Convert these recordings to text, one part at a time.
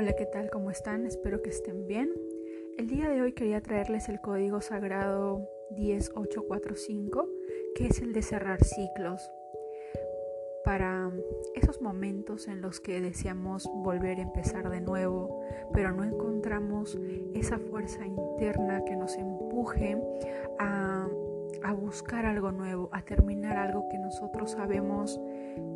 Hola, ¿qué tal? ¿Cómo están? Espero que estén bien. El día de hoy quería traerles el código sagrado 10845, que es el de cerrar ciclos. Para esos momentos en los que deseamos volver a empezar de nuevo, pero no encontramos esa fuerza interna que nos empuje a, a buscar algo nuevo, a terminar algo que nosotros sabemos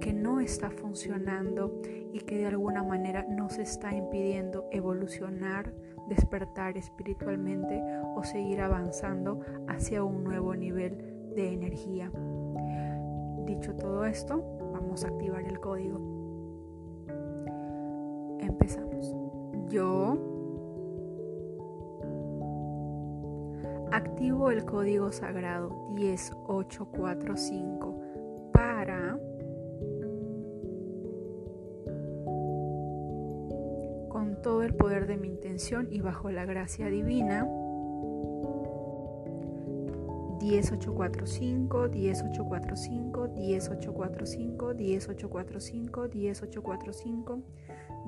que no está funcionando y que de alguna manera nos está impidiendo evolucionar, despertar espiritualmente o seguir avanzando hacia un nuevo nivel de energía. Dicho todo esto, vamos a activar el código. Empezamos. Yo activo el código sagrado 10845 para todo el poder de mi intención y bajo la gracia divina. 10845, 10845, 10845, 10845, 10845,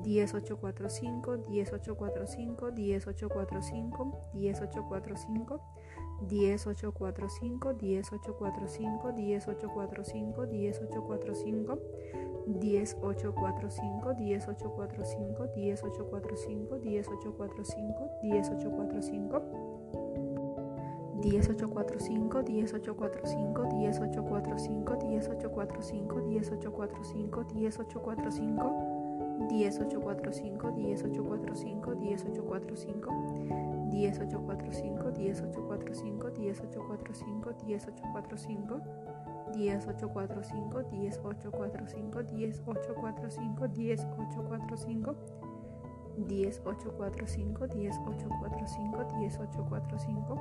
10845, 10845, 10845, 10845, 10845, 10845, 10845, 10845, 10845, 10845, 10845, 10845, 10845, 10845, 10845, 10845, 10845, 10845, 10845, 10845, 10845, 10845, 10845, 10845, 10845, 10845, 10845, 10845, 10845, 10845, 10845, 10845, 10845,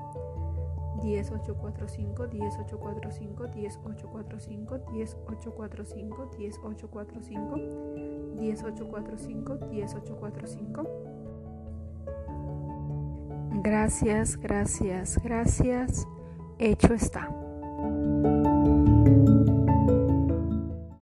10845, 10845, 10845, 10845, 10845, 10845, 10845. Gracias, gracias, gracias. Hecho está.